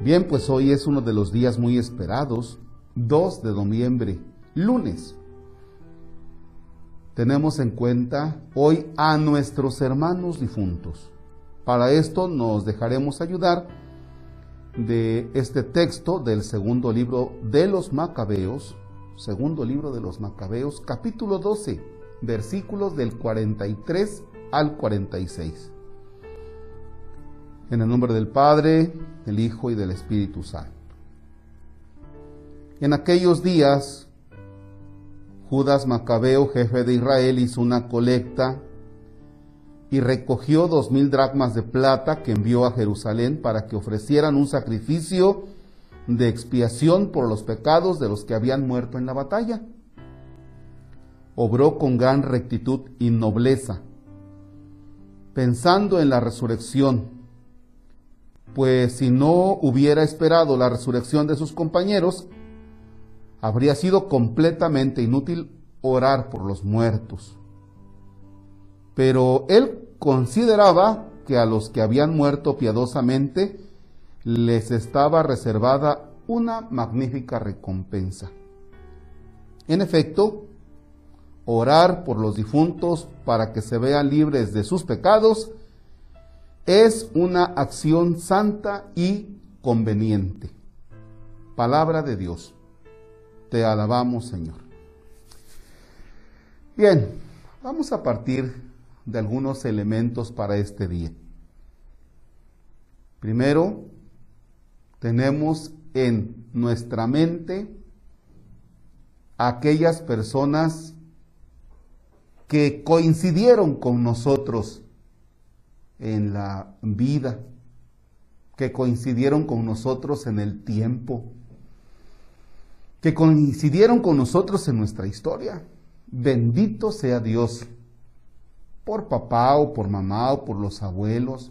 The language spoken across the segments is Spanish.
Bien, pues hoy es uno de los días muy esperados, 2 de noviembre, lunes. Tenemos en cuenta hoy a nuestros hermanos difuntos. Para esto nos dejaremos ayudar de este texto del segundo libro de los Macabeos, segundo libro de los Macabeos, capítulo 12, versículos del 43 al 46. En el nombre del Padre, del Hijo y del Espíritu Santo. En aquellos días, Judas Macabeo, jefe de Israel, hizo una colecta y recogió dos mil dracmas de plata que envió a Jerusalén para que ofrecieran un sacrificio de expiación por los pecados de los que habían muerto en la batalla. Obró con gran rectitud y nobleza, pensando en la resurrección pues si no hubiera esperado la resurrección de sus compañeros, habría sido completamente inútil orar por los muertos. Pero él consideraba que a los que habían muerto piadosamente les estaba reservada una magnífica recompensa. En efecto, orar por los difuntos para que se vean libres de sus pecados es una acción santa y conveniente. Palabra de Dios. Te alabamos, Señor. Bien, vamos a partir de algunos elementos para este día. Primero, tenemos en nuestra mente aquellas personas que coincidieron con nosotros en la vida, que coincidieron con nosotros en el tiempo, que coincidieron con nosotros en nuestra historia. Bendito sea Dios por papá o por mamá o por los abuelos,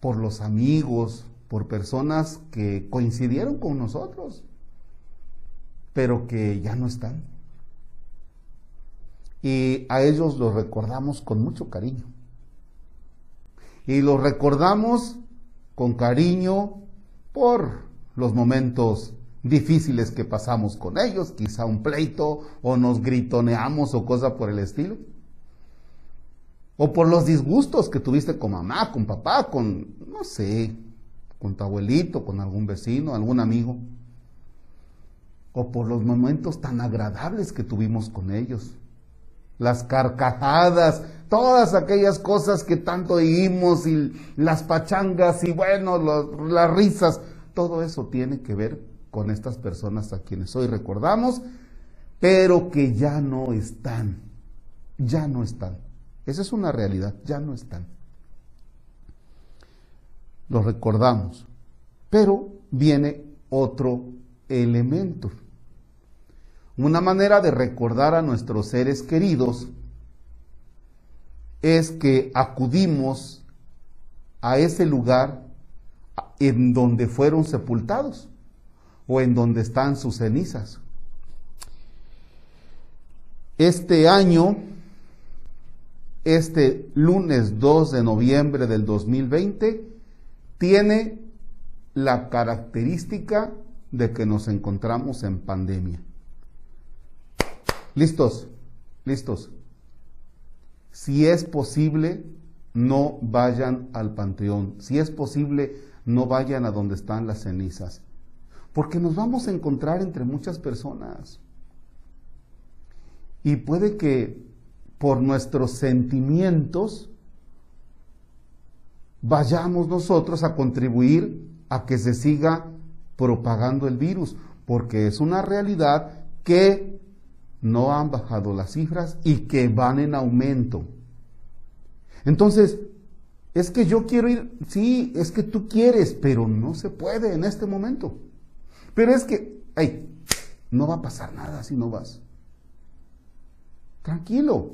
por los amigos, por personas que coincidieron con nosotros, pero que ya no están. Y a ellos los recordamos con mucho cariño y los recordamos con cariño por los momentos difíciles que pasamos con ellos, quizá un pleito o nos gritoneamos o cosa por el estilo. O por los disgustos que tuviste con mamá, con papá, con, no sé, con tu abuelito, con algún vecino, algún amigo. O por los momentos tan agradables que tuvimos con ellos las carcajadas, todas aquellas cosas que tanto oímos y las pachangas y bueno, las risas, todo eso tiene que ver con estas personas a quienes hoy recordamos, pero que ya no están, ya no están. Esa es una realidad, ya no están. Lo recordamos, pero viene otro elemento. Una manera de recordar a nuestros seres queridos es que acudimos a ese lugar en donde fueron sepultados o en donde están sus cenizas. Este año, este lunes 2 de noviembre del 2020, tiene la característica de que nos encontramos en pandemia. ¿Listos? ¿Listos? Si es posible, no vayan al panteón. Si es posible, no vayan a donde están las cenizas. Porque nos vamos a encontrar entre muchas personas. Y puede que por nuestros sentimientos vayamos nosotros a contribuir a que se siga propagando el virus, porque es una realidad que no han bajado las cifras y que van en aumento. Entonces, es que yo quiero ir, sí, es que tú quieres, pero no se puede en este momento. Pero es que, ay, no va a pasar nada si no vas. Tranquilo,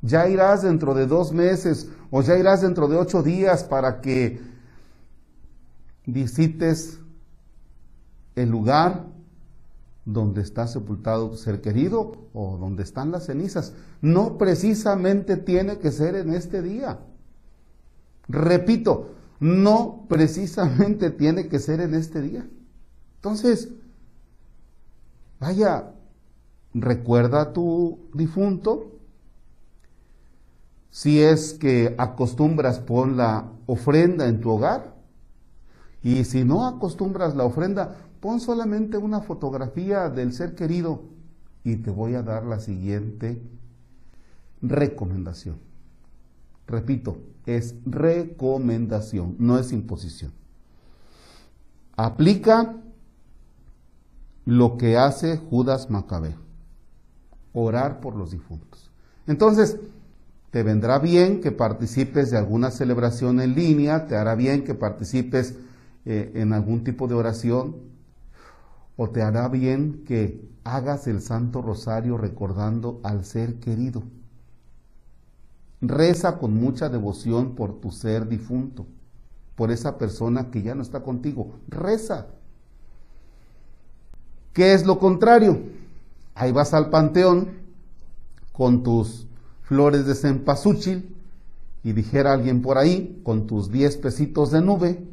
ya irás dentro de dos meses o ya irás dentro de ocho días para que visites el lugar donde está sepultado tu ser querido o donde están las cenizas. No precisamente tiene que ser en este día. Repito, no precisamente tiene que ser en este día. Entonces, vaya, recuerda a tu difunto. Si es que acostumbras pon la ofrenda en tu hogar. Y si no acostumbras la ofrenda, pon solamente una fotografía del ser querido. Y te voy a dar la siguiente recomendación. Repito, es recomendación, no es imposición. Aplica lo que hace Judas Macabeo, orar por los difuntos. Entonces, te vendrá bien que participes de alguna celebración en línea, te hará bien que participes eh, en algún tipo de oración, o te hará bien que hagas el Santo Rosario recordando al ser querido. Reza con mucha devoción por tu ser difunto, por esa persona que ya no está contigo. Reza. ¿Qué es lo contrario? Ahí vas al panteón con tus flores de cempasúchil y dijera alguien por ahí, con tus diez pesitos de nube,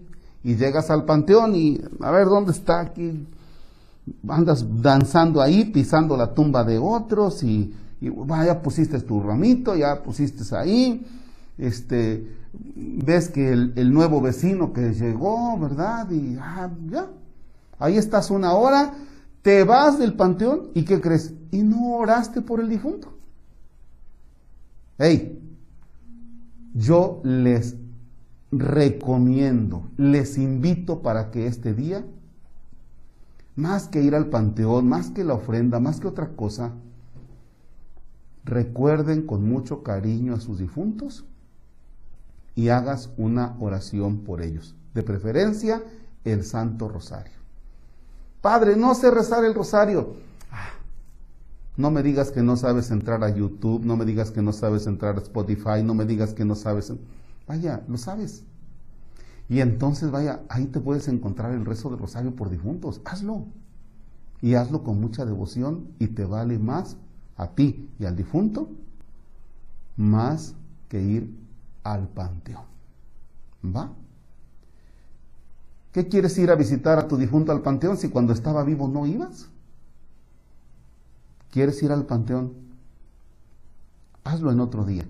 y llegas al panteón y a ver dónde está aquí. Andas danzando ahí, pisando la tumba de otros y, ya pusiste tu ramito, ya pusiste ahí, este, ves que el, el nuevo vecino que llegó, ¿verdad? Y ah, ya, ahí estás una hora te vas del panteón y ¿qué crees? Y no oraste por el difunto. Hey, yo les recomiendo, les invito para que este día, más que ir al panteón, más que la ofrenda, más que otra cosa, recuerden con mucho cariño a sus difuntos y hagas una oración por ellos. De preferencia, el Santo Rosario. Padre, no sé rezar el rosario. Ah, no me digas que no sabes entrar a YouTube, no me digas que no sabes entrar a Spotify, no me digas que no sabes. Vaya, lo sabes. Y entonces, vaya, ahí te puedes encontrar el rezo del rosario por difuntos. Hazlo. Y hazlo con mucha devoción y te vale más a ti y al difunto más que ir al panteón. ¿Va? ¿Qué quieres ir a visitar a tu difunto al panteón si cuando estaba vivo no ibas? ¿Quieres ir al panteón? Hazlo en otro día.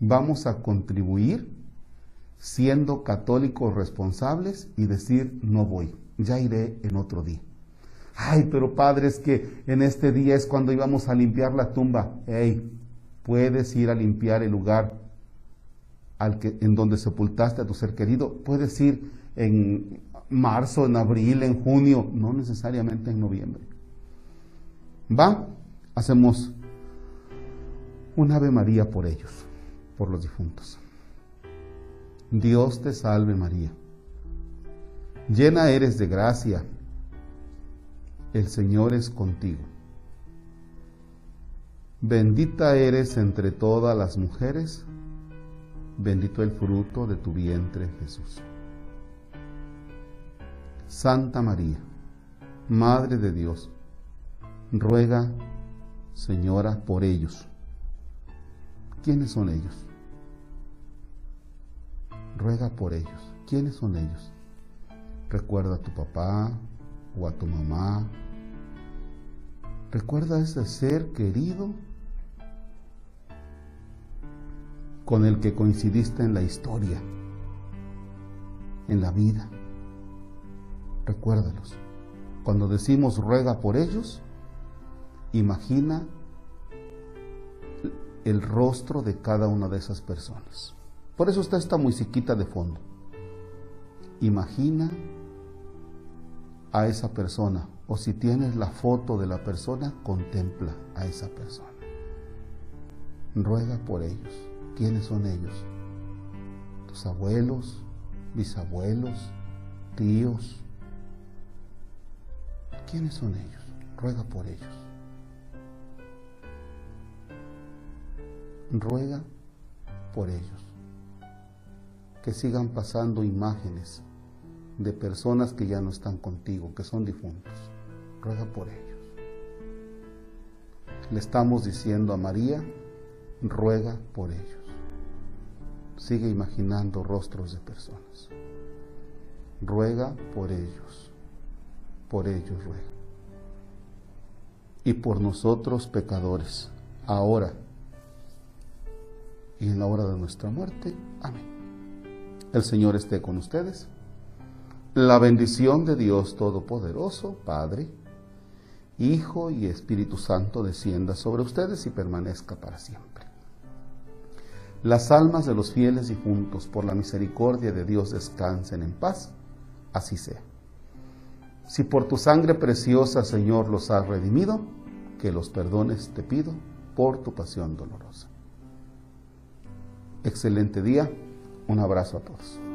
Vamos a contribuir siendo católicos responsables y decir no voy, ya iré en otro día. Ay, pero padre, es que en este día es cuando íbamos a limpiar la tumba. Hey, puedes ir a limpiar el lugar al que, en donde sepultaste a tu ser querido. Puedes ir en marzo, en abril, en junio, no necesariamente en noviembre. Va, hacemos un Ave María por ellos, por los difuntos. Dios te salve María, llena eres de gracia, el Señor es contigo. Bendita eres entre todas las mujeres, bendito el fruto de tu vientre Jesús. Santa María, Madre de Dios, ruega, Señora, por ellos. ¿Quiénes son ellos? Ruega por ellos. ¿Quiénes son ellos? Recuerda a tu papá o a tu mamá. Recuerda a ese ser querido con el que coincidiste en la historia, en la vida recuérdalos. Cuando decimos ruega por ellos, imagina el rostro de cada una de esas personas. Por eso está esta musiquita de fondo. Imagina a esa persona o si tienes la foto de la persona, contempla a esa persona. Ruega por ellos. ¿Quiénes son ellos? Tus abuelos, bisabuelos, tíos, ¿Quiénes son ellos? Ruega por ellos. Ruega por ellos. Que sigan pasando imágenes de personas que ya no están contigo, que son difuntos. Ruega por ellos. Le estamos diciendo a María, ruega por ellos. sigue imaginando rostros de personas. Ruega por ellos, por ellos ruega. Y por nosotros pecadores, ahora y en la hora de nuestra muerte. Amén. El Señor esté con ustedes. La bendición de Dios Todopoderoso, Padre, Hijo y Espíritu Santo descienda sobre ustedes y permanezca para siempre. Las almas de los fieles difuntos por la misericordia de Dios descansen en paz, así sea. Si por tu sangre preciosa, Señor, los has redimido, que los perdones te pido por tu pasión dolorosa. Excelente día, un abrazo a todos.